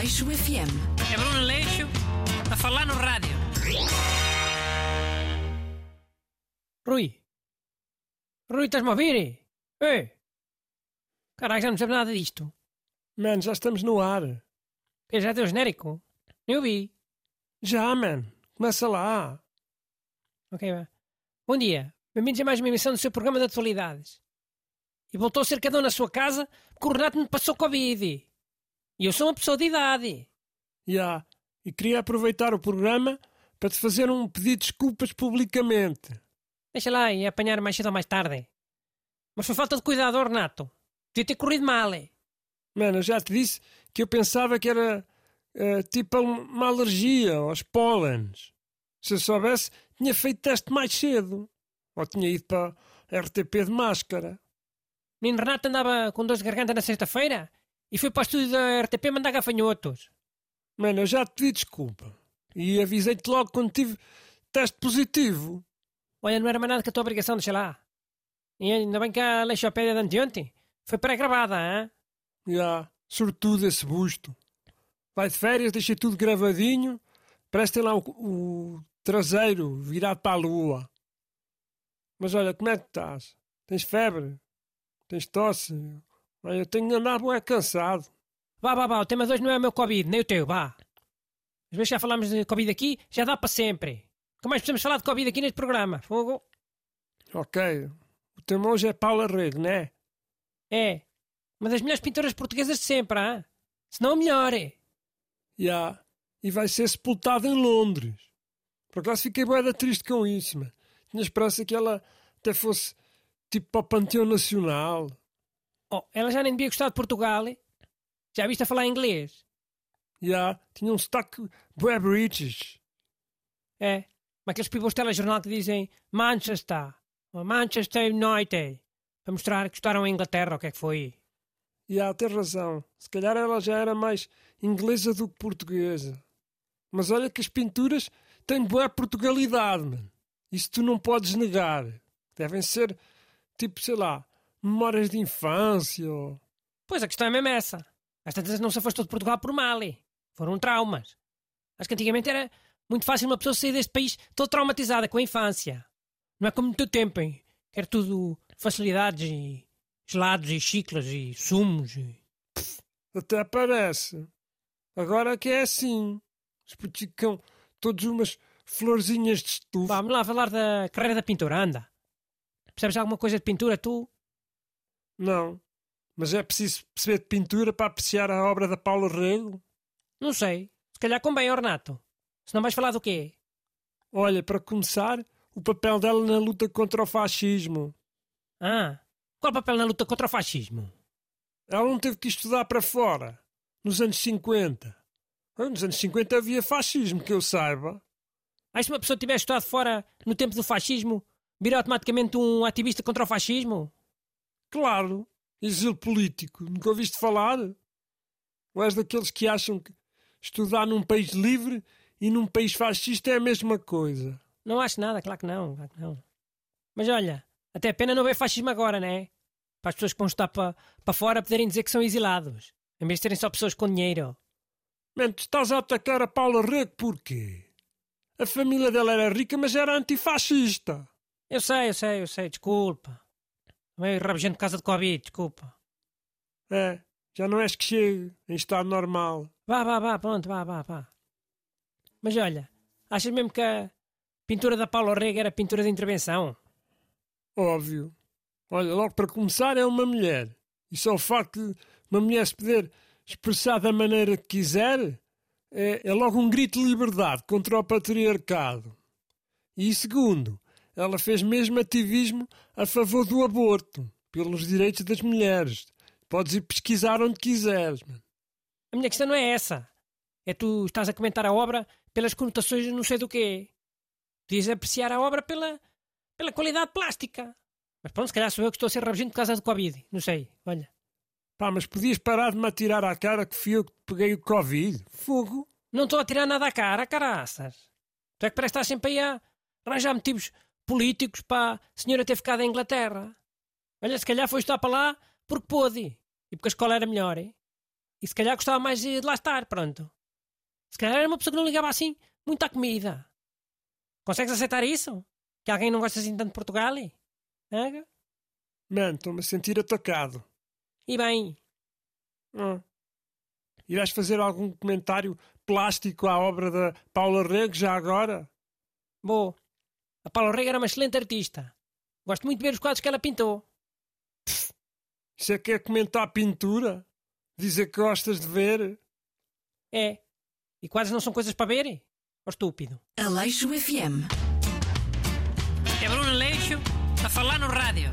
Aleixo FM. É Bruno Leixo a falar no rádio. Rui. Rui, estás-me a ouvir? Ei! Caralho, já não percebo nada disto. Man, já estamos no ar. Eu já deu genérico? Nem ouvi. Já, man. Começa lá. Ok, vá. Bom dia. Bem-vindos a mais uma emissão do seu programa de atualidades. E voltou a ser cada um na sua casa porque o Renato me passou Covid. E eu sou uma pessoa de idade. Já. E queria aproveitar o programa para te fazer um pedido de desculpas publicamente. Deixa lá e apanhar mais cedo ou mais tarde. Mas foi falta de cuidado, Renato. Devia ter corrido mal. é? Mano, eu já te disse que eu pensava que era eh, tipo uma alergia aos pólenes. Se eu soubesse, tinha feito teste mais cedo. Ou tinha ido para RTP de máscara. Menino Renato andava com dor de garganta na sexta-feira e foi para o estúdio da RTP mandar gafanhotos. Mano, eu já te pedi desculpa. E avisei-te logo quando tive teste positivo. Olha, não era mais nada que a tua obrigação, deixa lá. E ainda bem que a leixopédia de anteontem foi pré-gravada, hã? Já, sobretudo esse busto. Vai de férias, deixa tudo gravadinho. Parece tem lá o, o traseiro virado para a lua. Mas olha, como é que estás? Tens febre? Tens tosse? Eu tenho andado bué cansado. Vá, vá, vá, o tema 2 não é o meu Covid, nem o teu, vá. Às vezes já falámos de Covid aqui, já dá para sempre. Como mais precisamos falar de Covid aqui neste programa? Fogo? Ok. O teu hoje é Paula Rego, não é? É. Uma das melhores pintoras portuguesas de sempre, hã? Se não a melhor. é. Já. E vai ser sepultada em Londres. Por acaso fiquei bué triste com isso, mano. Tinha esperança que ela até fosse tipo para o Panteão Nacional. Oh, ela já nem devia gostar de Portugal. Já viste a falar inglês? Já. Tinha um sotaque bué British. É. Como aqueles pibos de telejornal que dizem Manchester, Manchester United, para mostrar que gostaram a Inglaterra, o que é que foi. Já, tem razão. Se calhar ela já era mais inglesa do que portuguesa. Mas olha que as pinturas têm boa Portugalidade, mano. Isso tu não podes negar. Devem ser, tipo, sei lá, memórias de infância. Pois a questão é mesmo essa. Às tantas não se afastou de Portugal por mal. Foram traumas. Acho que antigamente era muito fácil uma pessoa sair deste país toda traumatizada com a infância. Não é como no teu tempo, hein? que era tudo facilidades e gelados e chiclas e sumos. E... Até parece. Agora que é assim. Os putos ficam todos umas florzinhas de estufa. Vamos lá falar da carreira da pintura, anda. Percebes alguma coisa de pintura, tu? Não. Mas é preciso perceber de pintura para apreciar a obra da Paula Rego? Não sei. Se calhar convém, Ornato. Se não vais falar do quê? Olha, para começar, o papel dela na luta contra o fascismo. Ah, qual papel na luta contra o fascismo? Ela não teve que estudar para fora, nos anos 50. Ah, Nos anos 50 havia fascismo, que eu saiba. Aí se uma pessoa tivesse estudado fora no tempo do fascismo, vira automaticamente um ativista contra o fascismo? Claro, exílio político. Nunca ouviste falar? Ou és daqueles que acham que estudar num país livre e num país fascista é a mesma coisa? Não acho nada, claro que não, claro que não. Mas olha, até é pena não ver fascismo agora, né? Para as pessoas que vão estar para, para fora poderem dizer que são exilados, em vez de serem só pessoas com dinheiro. Man, tu estás a atacar a Paula Rego porquê? A família dela era rica, mas era antifascista. Eu sei, eu sei, eu sei, desculpa. Meio rabugento por causa de Covid, desculpa. É, já não és que chegue em estado normal. Vá, vá, vá, pronto, vá, vá, vá. Mas olha, achas mesmo que a pintura da Paula Rega era pintura de intervenção? Óbvio. Olha, logo para começar, é uma mulher. E só o facto de uma mulher se poder expressar da maneira que quiser é, é logo um grito de liberdade contra o patriarcado. E segundo, ela fez mesmo ativismo a favor do aborto, pelos direitos das mulheres. Podes ir pesquisar onde quiseres, mano. A minha questão não é essa. É tu estás a comentar a obra pelas conotações de não sei do quê. Podias apreciar a obra pela, pela qualidade plástica. Mas pronto, se calhar sou eu que estou a ser rabugento por causa do Covid. Não sei, olha. Pá, mas podias parar de me atirar à cara que fui eu que te peguei o Covid? Fogo. Não estou a tirar nada à cara, caraças. Tu é que parece que estás sempre aí a arranjar motivos políticos para a senhora ter ficado em Inglaterra. Olha, se calhar foi estar para lá porque pôde. E porque a escola era melhor, hein? E se calhar gostava mais de lá estar, pronto. Se calhar era uma pessoa que não ligava assim muito à comida. Consegues aceitar isso? Que alguém não gosta assim tanto de Portugal? Hã? Mano, estou-me a sentir atacado. E bem, Ah. Irás fazer algum comentário plástico à obra da Paula Rego já agora? Bom, a Paula Rega era uma excelente artista. Gosto muito de ver os quadros que ela pintou. Isso é que é comentar pintura? Dizer que gostas de ver? É. E quadros não são coisas para ver? Ó estúpido. Aleixo FM. É Bruno Leixo a falar no rádio.